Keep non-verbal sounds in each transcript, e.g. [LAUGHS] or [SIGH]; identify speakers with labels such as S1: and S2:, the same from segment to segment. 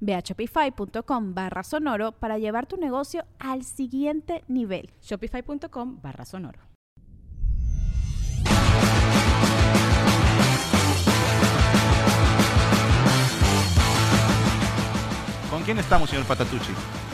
S1: Ve a shopify.com barra sonoro para llevar tu negocio al siguiente nivel.
S2: Shopify.com barra sonoro.
S3: ¿Con quién estamos, señor Patatucci? [LAUGHS]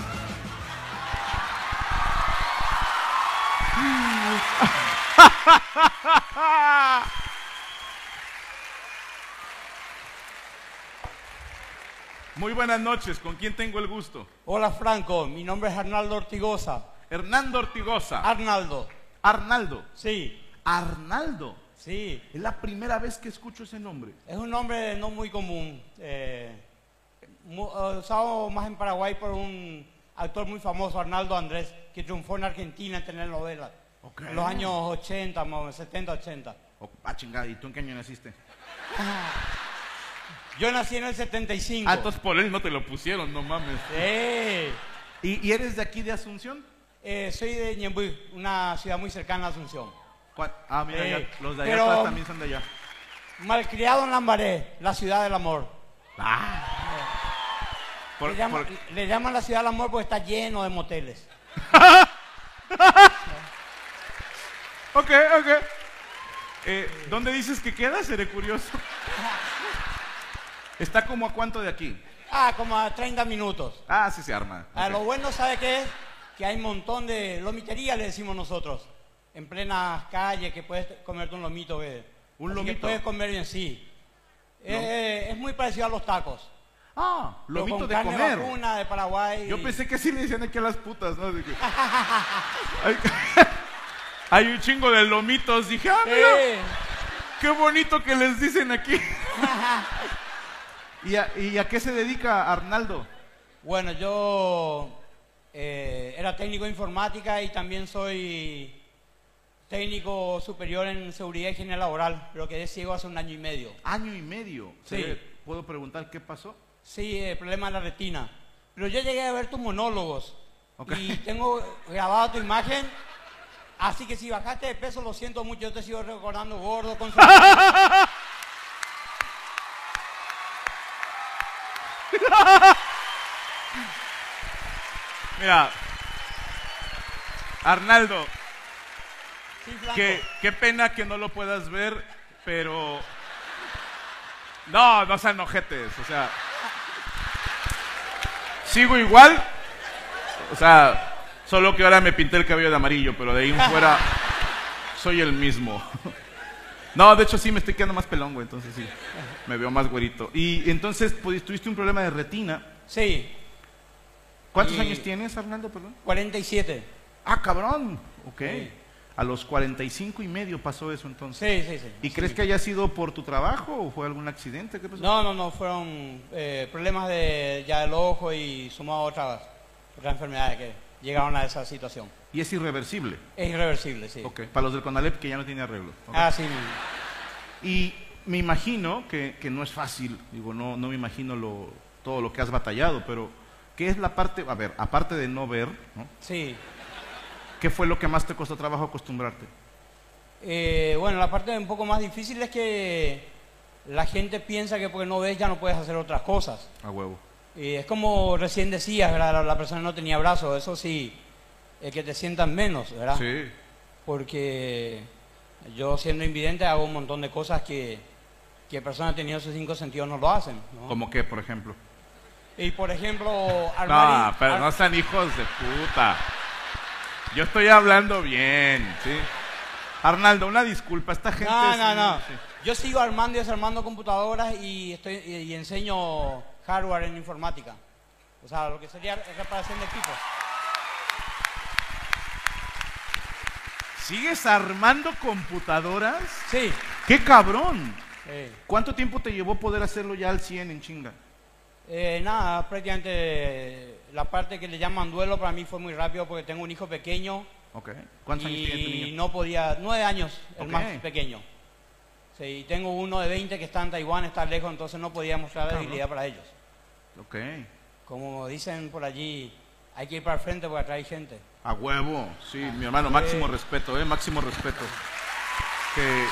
S3: Muy buenas noches, ¿con quién tengo el gusto?
S4: Hola Franco, mi nombre es Arnaldo Ortigosa.
S3: Hernando Ortigosa.
S4: Arnaldo,
S3: Arnaldo.
S4: sí,
S3: Arnaldo.
S4: sí.
S3: Es la primera vez que escucho ese nombre.
S4: Es un nombre no muy común, eh, eh, usado más en Paraguay por un actor muy famoso, Arnaldo Andrés, que triunfó en Argentina en telenovelas.
S3: Ok.
S4: En los años 80, más o menos, 70, 80.
S3: Oh, ah, chingada, ¿y tú en qué año naciste? [LAUGHS]
S4: Yo nací en el 75.
S3: Ah, entonces por él no te lo pusieron, no mames.
S4: Sí.
S3: ¿Y, y eres de aquí de Asunción?
S4: Eh, soy de Ñembuy, una ciudad muy cercana a Asunción.
S3: ¿Cuál? Ah, mira, ya, los de allá
S4: pero-
S3: atrás también son de allá.
S4: Malcriado en Lambaré, la ciudad del amor.
S3: Ah. Por-
S4: le, llaman,
S3: por-
S4: le llaman la ciudad del amor porque está lleno de moteles. [LAUGHS]
S3: Ok, ok. Eh, ¿Dónde dices que queda? Seré curioso. [LAUGHS] ¿Está como a cuánto de aquí?
S4: Ah, como a 30 minutos.
S3: Ah, sí se arma. Ok.
S4: lo bueno, ¿sabe qué es? Que hay un montón de lomitería, le decimos nosotros. En plenas calles que puedes comerte un lomito. Que,
S3: ¿Un
S4: así que
S3: lomito?
S4: puedes comer bien, sí. Eh, es muy parecido a los tacos.
S3: Ah, lomito
S4: con
S3: de
S4: carne
S3: comer.
S4: vacuna de Paraguay.
S3: Yo pensé que sí le decían aquí a las putas, ¿no? Dije, hay, [LAUGHS] [LAUGHS] hay un chingo de lomitos. Dije, ah, mira,
S4: Eh,
S3: qué bonito que les dicen aquí. [LAUGHS] ¿Y a, y a qué se dedica Arnaldo?
S4: bueno, yo eh, era técnico de informática y también soy técnico superior en seguridad y higiene laboral, pero quedé ciego hace un año y medio.
S3: Año y medio.
S4: Sí.
S3: ¿Se- ¿Puedo preguntar qué pasó?
S4: Sí, el problema de la retina. Pero yo llegué a ver tus monólogos y tengo grabada tu imagen. Así que si bajaste de peso, lo siento mucho, yo te sigo recordando gordo con su... [LAUGHS] [LAUGHS]
S3: Mira, Arnaldo, qué, qué pena que no lo puedas ver, pero... No, no sean ojetes, o sea... Sigo igual, o sea, solo que ahora me pinté el cabello de amarillo, pero de ahí en fuera soy el mismo. [LAUGHS] No, de hecho sí me estoy quedando más pelón, güey, entonces sí, me veo más güerito. Y entonces, pues, tuviste un problema de retina.
S4: Sí,
S3: ¿Cuántos
S4: Y-
S3: años tienes, Arnaldo, perdón?
S4: 47.
S3: Ah, cabrón. Ok.
S4: Sí.
S3: A los 45 y medio pasó eso entonces.
S4: Sí, sí, sí.
S3: ¿Y crees que haya sido por tu trabajo o fue algún accidente? ¿Qué pasó?
S4: No, no, no, fueron eh, problemas de, ya del ojo y sumado a otras, otras enfermedades que llegaron a esa situación.
S3: Y es irreversible.
S4: Es irreversible, sí.
S3: Ok. Para los del CONALEP que ya no tiene arreglo.
S4: Ah, sí.
S3: Y me imagino que, que no es fácil. Digo, no, no me imagino lo, todo lo que has batallado, pero ¿qué es la parte, a ver, aparte de no ver, ¿no?
S4: Sí.
S3: ¿qué fue lo que más te costó trabajo acostumbrarte?
S4: Eh, bueno, la parte un poco más difícil es que la gente piensa que porque no ves ya no puedes hacer otras cosas.
S3: A huevo.
S4: Y es como recién decías, ¿verdad? La, la persona no tenía brazos, eso sí, es que te sientan menos, ¿verdad?
S3: Sí.
S4: Porque yo siendo invidente hago un montón de cosas que, que personas teniendo sus cinco sentidos no lo hacen. ¿no?
S3: ¿Como qué, por ejemplo?
S4: Y por ejemplo, [LAUGHS]
S3: No,
S4: armar...
S3: pero
S4: ar-
S3: no sean hijos de puta. Yo estoy hablando bien, ¿sí? Arnaldo, una disculpa, esta gente...
S4: No,
S3: es-
S4: no, no.
S3: sí.
S4: Yo sigo armando y desarmando computadoras y, estoy, y, y enseño hardware en informática. O sea, lo que sería reparación de equipos.
S3: ¿Sigues armando computadoras?
S4: Sí.
S3: ¡Qué cabrón! ¿Cuánto tiempo te llevó poder hacerlo ya al 100 en chinga?
S4: eh, nada, prácticamente la parte que le llaman duelo para mí fue muy rápido porque tengo un hijo pequeño
S3: Ok. ¿Cuántos años tiene tu
S4: y
S3: niño?
S4: no podía, nueve años, el más pequeño. Sí, tengo uno de 20 que está en Taiwán, está lejos, entonces no podía mostrar debilidad para ellos.
S3: Ok.
S4: Como dicen por allí, hay que ir para el frente porque atrás hay gente.
S3: A huevo. Sí, mi hermano, máximo respeto, ¿eh? Máximo respeto. Que...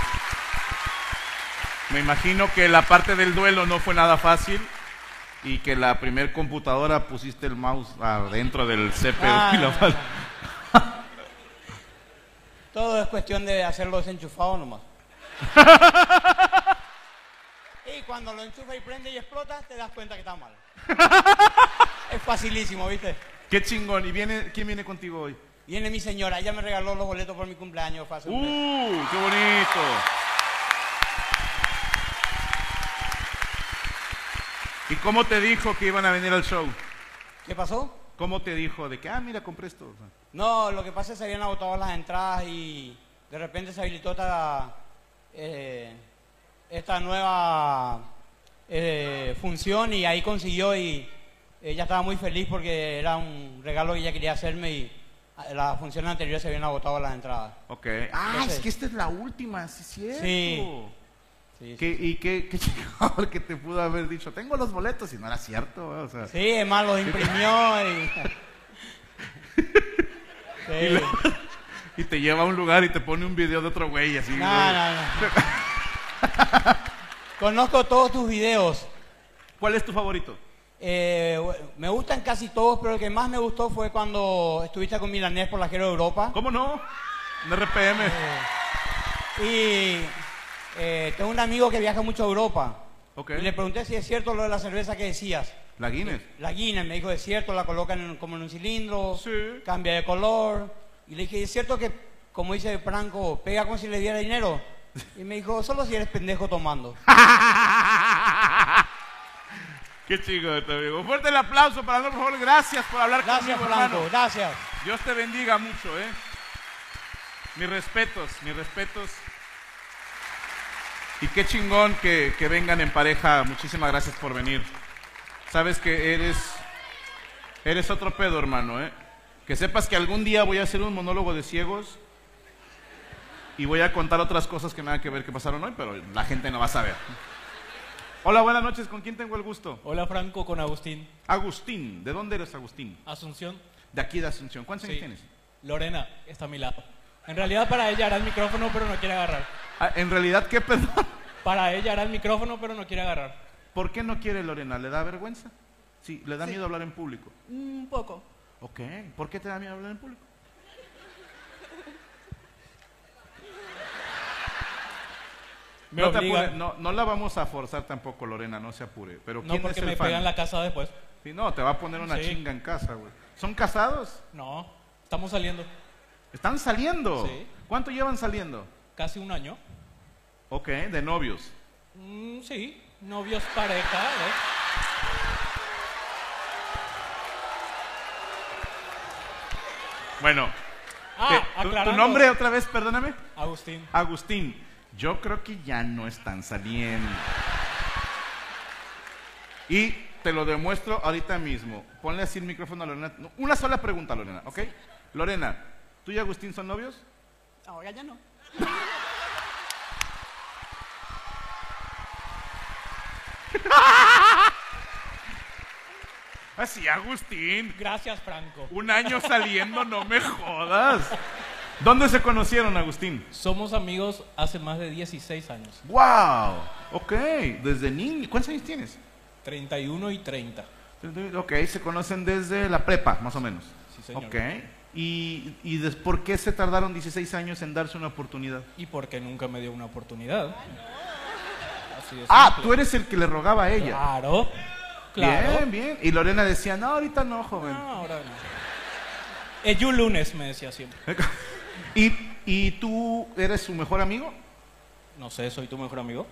S3: Me imagino que la parte del duelo no fue nada fácil y que la primer computadora pusiste el mouse adentro del CPU
S4: Ah,
S3: y la
S4: no,
S3: fal- [LAUGHS]
S4: Todo es cuestión de hacerlo desenchufado nomás. Y cuando lo enchufa y prende y explota, te das cuenta que está mal. [LAUGHS] es facilísimo, ¿viste?
S3: Qué chingón. ¿Y viene, quién viene contigo hoy?
S4: Viene mi señora, ella me regaló los boletos por mi cumpleaños. Fue hace un mes.
S3: ¡Uh! ¡Qué bonito! ¿Y cómo te dijo que iban a venir al show?
S4: ¿Qué pasó?
S3: ¿Cómo te dijo de que, ah, mira, compré esto?
S4: No, lo que pasa es que se habían agotado las entradas y de repente se habilitó esta, eh, esta nueva eh, función y ahí consiguió y ella estaba muy feliz porque era un regalo que ella quería hacerme y las funciones anteriores se habían agotado las entradas.
S3: Ok. Ah,
S4: Entonces-
S3: es que esta es la última, sí, es cierto.
S4: Sí. Sí,
S3: ¿Qué- ¿Y qué, qué [LAUGHS] chingón que te pudo haber dicho? Tengo los boletos y no era cierto. O sea,
S4: Sí, es más, lo imprimió y... [LAUGHS] [LAUGHS] Sí.
S3: y te lleva a un lugar y te pone un video de otro güey así.
S4: No,
S3: güey.
S4: no, no. Conozco todos tus videos.
S3: ¿Cuál es tu favorito?
S4: Eh, me gustan casi todos, pero el que más me gustó fue cuando estuviste con Milanés por la Giro de Europa.
S3: ¿Cómo no? Un RPM.
S4: Y eh, tengo un amigo que viaja mucho a Europa.
S3: Ok.
S4: Y le pregunté si es cierto lo de la cerveza que decías.
S3: La Guinness.
S4: La Guinness, me dijo, es cierto, la colocan en- como en un cilindro,
S3: Sí.
S4: cambia de color. Y le dije, ¿es cierto que, como dice Franco, pega como si le diera dinero? Y me dijo, solo si eres pendejo tomando. [LAUGHS]
S3: Qué chico te amigo. Un fuerte el aplauso para por favor. Gracias por hablar
S4: Gracias,
S3: conmigo,
S4: Franco,
S3: hermano.
S4: gracias.
S3: Dios te bendiga mucho, ¿eh? Mis respetos, mis respetos. Y qué chingón que, que vengan en pareja. Muchísimas gracias por venir. Sabes que eres, eres otro pedo, hermano, ¿eh? Que sepas que algún día voy a hacer un monólogo de ciegos y voy a contar otras cosas que nada que ver que pasaron hoy, pero la gente no va a saber. Hola, buenas noches. ¿Con quién tengo el gusto?
S5: Hola Franco, con Agustín.
S3: Agustín. ¿De dónde eres, Agustín?
S5: Asunción.
S3: De aquí de Asunción. ¿Cuántos años
S5: Sí.
S3: tienes?
S5: Lorena está a mi lado. En realidad para ella hará el micrófono, pero no quiere agarrar.
S3: Ah, en realidad, ¿qué [LAUGHS] perdón?
S5: Para ella hará el micrófono, pero no quiere agarrar.
S3: ¿Por qué no quiere Lorena? ¿Le da vergüenza? Sí, le da miedo hablar en público.
S6: Un poco.
S3: Ok, ¿por qué te da miedo hablar en público? No, te apures, no, no la vamos a forzar tampoco, Lorena, no se apure. Pero
S5: No
S3: ¿quién
S5: porque
S3: es el
S5: me
S3: fan?
S5: pegan la casa después.
S3: Sí, no, te va a poner una
S5: Sí.
S3: chinga en casa, güey. ¿Son casados?
S5: No, estamos saliendo.
S3: ¿Están saliendo?
S5: Sí.
S3: ¿Cuánto llevan saliendo?
S5: Casi un año.
S3: Ok, de novios.
S5: Mm, sí, novios pareja, ¿eh?
S3: Bueno,
S5: Ah,
S3: ¿qué? ¿Tu- ¿tu,
S5: aclarando.
S3: nombre otra vez, perdóname?
S5: Agustín.
S3: Agustín, yo creo que ya no están saliendo. Y te lo demuestro ahorita mismo. Ponle así el micrófono a Lorena. Una sola pregunta, Lorena, ¿ok? Lorena, ¿tú y Agustín son novios?
S6: Ahora ya no.
S3: Así, Ah, Agustín.
S5: Gracias, Franco.
S3: Un año saliendo, no me jodas. ¿Dónde se conocieron, Agustín?
S5: Somos amigos hace más de 16 años.
S3: ¡Wow! Ok, desde niño. ¿Cuántos años tienes?
S5: 31 y 30.
S3: Ok, se conocen desde la prepa, más o menos.
S5: Sí, señor.
S3: Ok. ¿Y, y des- por qué se tardaron 16 años en darse una oportunidad?
S5: Y porque nunca me dio una oportunidad. Así de
S3: Ah, tú eres el que le rogaba a ella.
S5: Claro. Claro.
S3: Bien, bien. Y Lorena decía, no, ahorita no, joven.
S5: No, ahora no. Eh, yo lunes me decía siempre. [LAUGHS]
S3: ¿Y ¿y tú eres su mejor amigo?
S5: No sé, soy tu mejor amigo.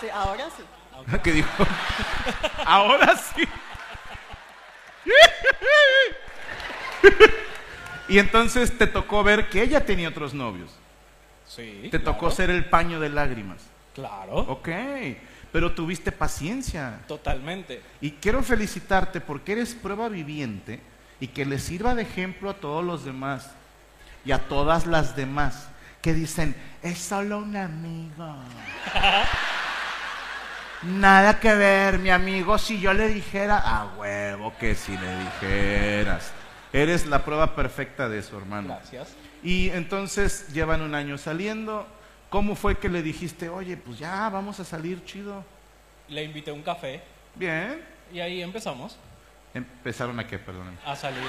S6: Sí, ahora sí. [LAUGHS]
S3: ¿Qué dijo? [LAUGHS] Ahora sí. y entonces te tocó ver que ella tenía otros novios.
S5: Sí.
S3: Te tocó ser el paño de lágrimas.
S5: Claro.
S3: Ok, pero tuviste paciencia.
S5: Totalmente.
S3: Y quiero felicitarte porque eres prueba viviente y que le sirva de ejemplo a todos los demás y a todas las demás que dicen, es solo un amigo. [LAUGHS] Nada que ver, mi amigo, si yo le dijera, a huevo que si le dijeras. Eres la prueba perfecta de eso, hermano.
S5: Gracias.
S3: Y entonces llevan un año saliendo. ¿Cómo fue que le dijiste, oye, pues ya vamos a salir chido?
S5: Le invité a un café
S3: Bien.
S5: y ahí empezamos
S3: Empezaron a qué, perdóname.
S5: a salir.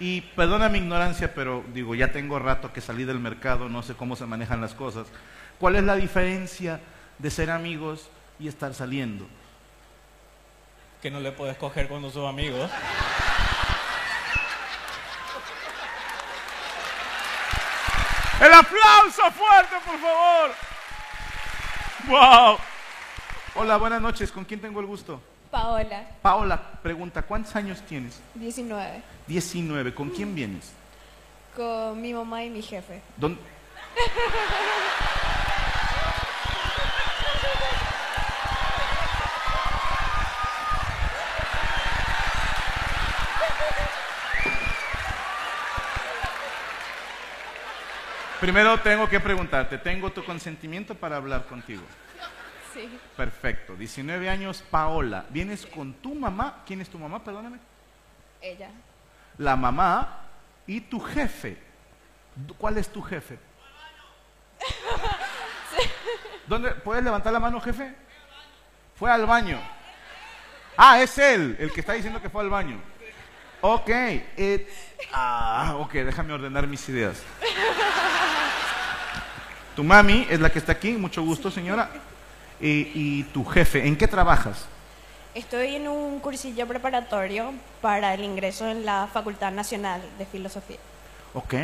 S3: Y perdona mi ignorancia, pero digo, ya tengo rato que salí del mercado, no sé cómo se manejan las cosas. ¿Cuál es la diferencia de ser amigos y estar saliendo?
S5: Que no le puedes coger cuando sos amigos.
S3: ¡El aplauso fuerte, por favor! ¡Wow! Hola, buenas noches. ¿Con quién tengo el gusto?
S7: Paola,
S3: Paola pregunta, ¿cuántos años tienes?
S7: 19,
S3: 19. ¿Con quién vienes?
S7: con mi mamá y mi jefe.
S3: ¿Dónde? [LAUGHS] Primero tengo que preguntarte, ¿tengo tu consentimiento para hablar contigo?
S7: Sí,
S3: Perfecto, 19 años, Paola. ¿Vienes con tu mamá? ¿Quién es tu mamá? Perdóname.
S7: ella.
S3: La mamá y tu jefe. ¿Cuál es tu jefe? [LAUGHS] ¿Dónde? ¿Puedes levantar la mano, jefe? Fue al baño. Ah, es él, el que está diciendo que fue al baño. Ok. eh, ah, ok, déjame ordenar mis ideas. [LAUGHS] Tu mami es la que está aquí, mucho gusto, señora. Y, y tu jefe, ¿en qué trabajas?
S7: Estoy en un cursillo preparatorio para el ingreso en la Facultad Nacional de Filosofía.
S3: Ok,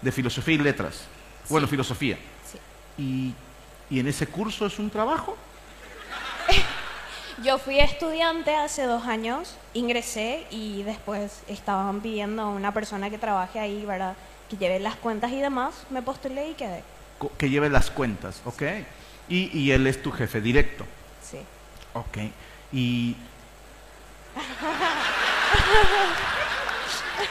S3: de filosofía y letras. Bueno, filosofía.
S7: Sí.
S3: ¿Y, y en ese curso es un trabajo? [LAUGHS]
S7: Yo fui estudiante hace dos años, ingresé y después estaban pidiendo a una persona que trabaje ahí, ¿verdad? Que lleve las cuentas y demás. Me postulé y quedé.
S3: Que lleve las cuentas, ok. Y, y él es tu jefe directo,
S7: Sí.
S3: ok. Y... [LAUGHS]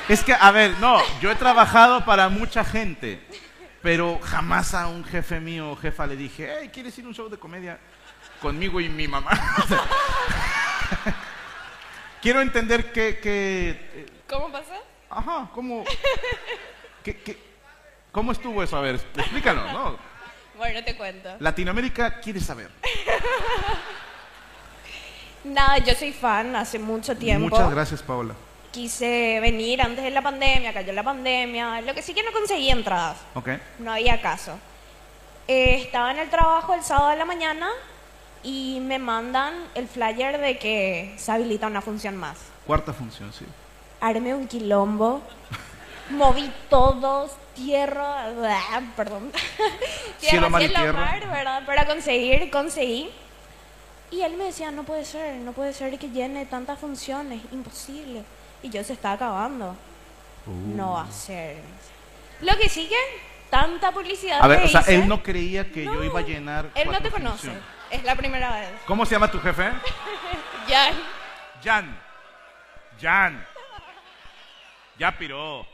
S3: Es que, a ver, no, yo he trabajado para mucha gente, pero jamás a un jefe mío o jefa le dije, hey, ¿quieres ir a un show de comedia conmigo y mi mamá? [LAUGHS] Quiero entender que, que eh,
S7: ¿Cómo pasa?
S3: Ajá, ¿cómo, qué- qué- ¿cómo estuvo eso? A ver, explícanos, ¿no?
S7: Bueno, te cuento.
S3: Latinoamérica quiere saber.
S7: Nada, yo soy fan hace mucho tiempo.
S3: Muchas gracias, Paola.
S7: Quise venir antes de la pandemia, cayó la pandemia. Lo que sí que no conseguí entradas.
S3: Ok.
S7: No había caso. Eh, estaba en el trabajo el sábado de la mañana y me mandan el flyer de que se habilita una función más.
S3: Cuarta función, sí.
S7: Armé un quilombo, [LAUGHS] moví todos, tierra, ah, perdón,
S3: Cielo, mar y
S7: cielo,
S3: tierra.
S7: mar, ¿verdad? Para conseguir, conseguí. Y él me decía, no puede ser, no puede ser que llene tantas funciones, imposible. Y yo se está acabando.
S3: Uh.
S7: No va a ser. Lo que sigue, tanta publicidad
S3: A ver, o sea, él no creía que yo iba a llenar.
S7: Él no te conoce,
S3: funciones.
S7: es la primera vez.
S3: ¿Cómo se llama tu jefe? [LAUGHS]
S7: Ya.
S3: Jan. Jan. Ya piró.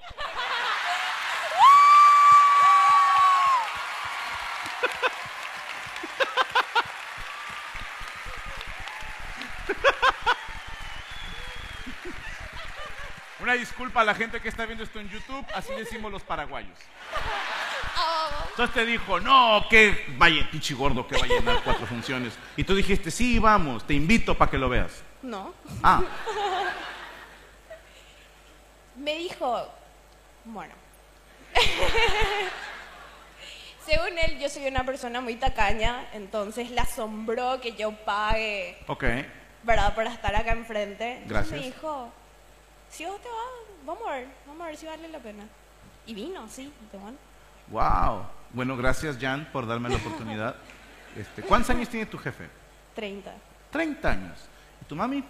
S3: Una disculpa a la gente que está viendo esto en YouTube, así decimos los paraguayos. Entonces te dijo, no, que vaya, pinche gordo, que va a llenar cuatro funciones. Y tú dijiste, sí, vamos, te invito para que lo veas.
S7: No.
S3: Ah,
S7: Me dijo, bueno, [LAUGHS] según él yo soy una persona muy tacaña, entonces le asombró que yo pague,
S3: ok.
S7: ¿verdad? Para estar acá enfrente. Entonces
S3: Gracias.
S7: Me dijo, si vos te vas, vamos a ver, vamos a ver si vale la pena. Y vino, sí, de bueno.
S3: Wow. Bueno, gracias Jan por darme la oportunidad. [LAUGHS] Este, ¿Cuántos años tiene tu jefe?
S7: 30.
S3: 30 años. ¿Y tu mami?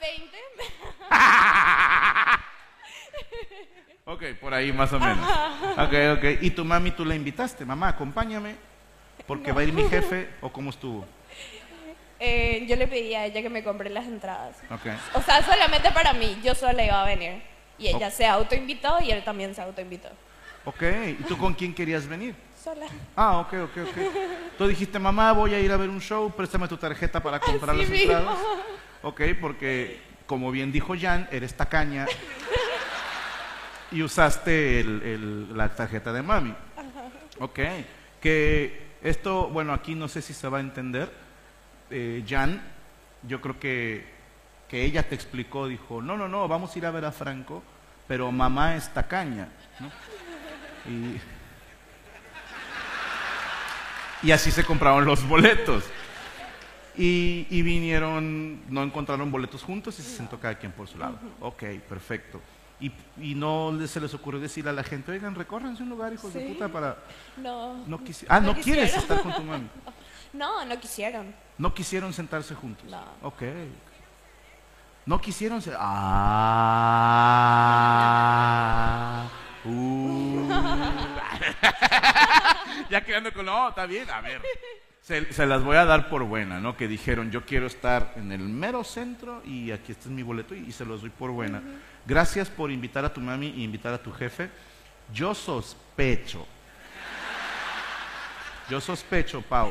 S7: 20. [LAUGHS]
S3: Ok, por ahí más o menos. Ok, ok. ¿Y tu mami tú la invitaste? Mamá, acompáñame porque va a ir mi jefe [LAUGHS] o cómo estuvo.
S7: Eh, yo le pedí a ella que me compre las entradas.
S3: Ok.
S7: O sea, solamente para mí, yo sola iba a venir. Y ella
S3: Ok.
S7: se autoinvitó y él también se autoinvitó.
S3: Ok. ¿Y tú con quién querías venir?
S7: Sola.
S3: Ah, ok, ok, ok. Tú dijiste, mamá, voy a ir a ver un show, préstame tu tarjeta para comprar
S7: Así
S3: las
S7: mismo.
S3: entradas. Ok, porque como bien dijo Jan, eres tacaña y usaste el- el- la tarjeta de mami. Ok, que esto, bueno, aquí no sé si se va a entender. Eh, Jan, yo creo que, que ella te explicó, dijo, no, no, no, vamos a ir a ver a Franco, pero mamá es tacaña. ¿no? Y, y así se compraron los boletos. Y, y vinieron, no encontraron boletos juntos y se sentó cada quien por su lado. Ok, perfecto. Y, y no se les ocurrió decir a la gente, oigan, recórranse un lugar, hijos de puta, para...
S7: No.
S3: No ah, no,
S7: No
S3: quieres estar con tu mami. [LAUGHS]
S7: No, no quisieron.
S3: No quisieron sentarse juntos.
S7: No.
S3: Ok. No quisieron ser... Ah. Uh. [LAUGHS] ya quedando con... No, está bien. A ver. Se, se las voy a dar por buena, ¿no? Que dijeron, yo quiero estar en el mero centro y aquí está mi boleto y, y se los doy por buena. Gracias por invitar a tu mami y invitar a tu jefe. Yo sospecho. Yo sospecho, Pau.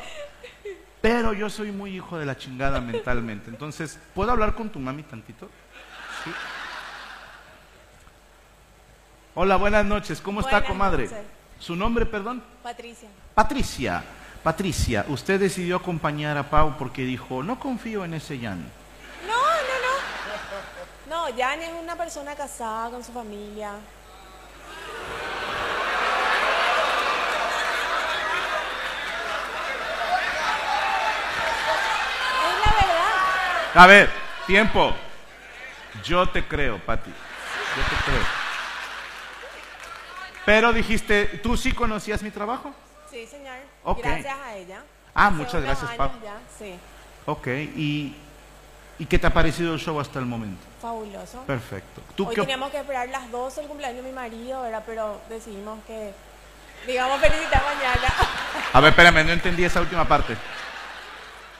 S3: Pero yo soy muy hijo de la chingada mentalmente. Entonces, ¿puedo hablar con tu mami tantito? Sí. Hola, buenas noches. ¿Cómo está, comadre?
S6: noches.
S3: ¿Su nombre, perdón?
S6: Patricia.
S3: Patricia. Patricia, usted decidió acompañar a Pau porque dijo, no confío en ese Jan.
S6: No, no, no. No, Jan es una persona casada con su familia. Es la verdad.
S3: A ver, tiempo. Yo te creo, Pati. Yo te creo. Pero dijiste, ¿tú sí conocías mi trabajo?
S6: Sí, señor. Gracias a ella.
S3: Ah,
S6: Hace
S3: muchas gracias,
S6: ya, Sí,
S3: Ok, ¿y, ¿y qué te ha parecido el show hasta el momento?
S6: fabuloso.
S3: Perfecto. ¿Tú
S6: Hoy
S3: qué
S6: teníamos que esperar las 12 el cumpleaños de mi marido, ¿verdad? Pero decidimos que, digamos, felicitar mañana.
S3: A ver, espérame, no entendí esa última parte.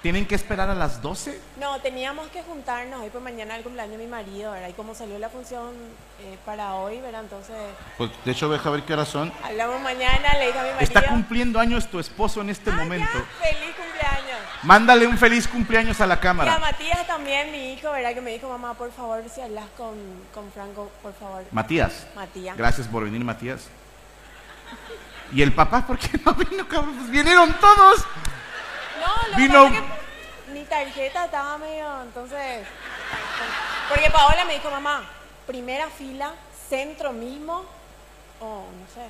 S3: ¿Tienen que esperar a las 12?
S6: No, teníamos que juntarnos hoy por mañana el cumpleaños de mi marido, ¿verdad? Y como salió la función eh, para hoy, ¿verdad? Entonces,
S3: Pues de hecho, deja ver qué horas son.
S6: hablamos mañana, le dije a mi marido.
S3: Está cumpliendo años tu esposo en este
S6: "Ah,
S3: momento.
S6: ya, feliz cumpleaños.
S3: Mándale un feliz cumpleaños a la
S6: Y a
S3: cámara.
S6: Matías también, mi hijo, ¿verdad? Que me dijo, mamá, por favor, si hablas con, con Franco, por favor.
S3: Matías.
S6: Matías.
S3: Gracias por venir, Matías. [LAUGHS] ¿Y el papá por qué no vino, cabrón? Pues vinieron todos.
S6: No, lo
S3: Vino-
S6: que pasa es que mi tarjeta estaba medio, entonces... Porque Paola me dijo, mamá, primera fila, centro mismo, o no sé.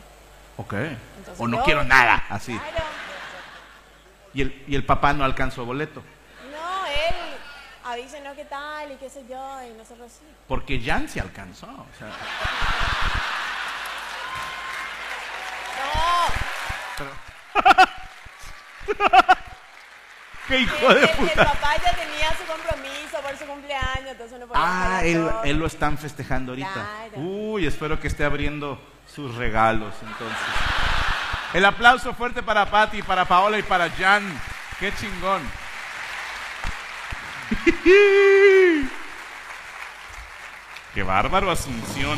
S3: Ok.
S6: Entonces
S3: O no
S6: yo-
S3: quiero nada, así.
S6: Claro.
S3: Y el, y el papá no alcanzó boleto.
S6: No, él avísenos qué tal y qué sé yo, y nosotros sí.
S3: Porque Jan se alcanzó. o sea,
S6: No, [LAUGHS]
S3: ¡Qué hijo
S6: el,
S3: de
S6: el- el
S3: puta!
S6: papá ya tenía su compromiso por su cumpleaños, entonces no podía
S3: Ah, él, él lo están festejando ahorita.
S6: Claro.
S3: Uy, espero que esté abriendo sus regalos entonces. El aplauso fuerte para Patti, para Paola y para Jan. ¡Qué chingón! [LAUGHS] ¡Qué bárbaro, Asunción!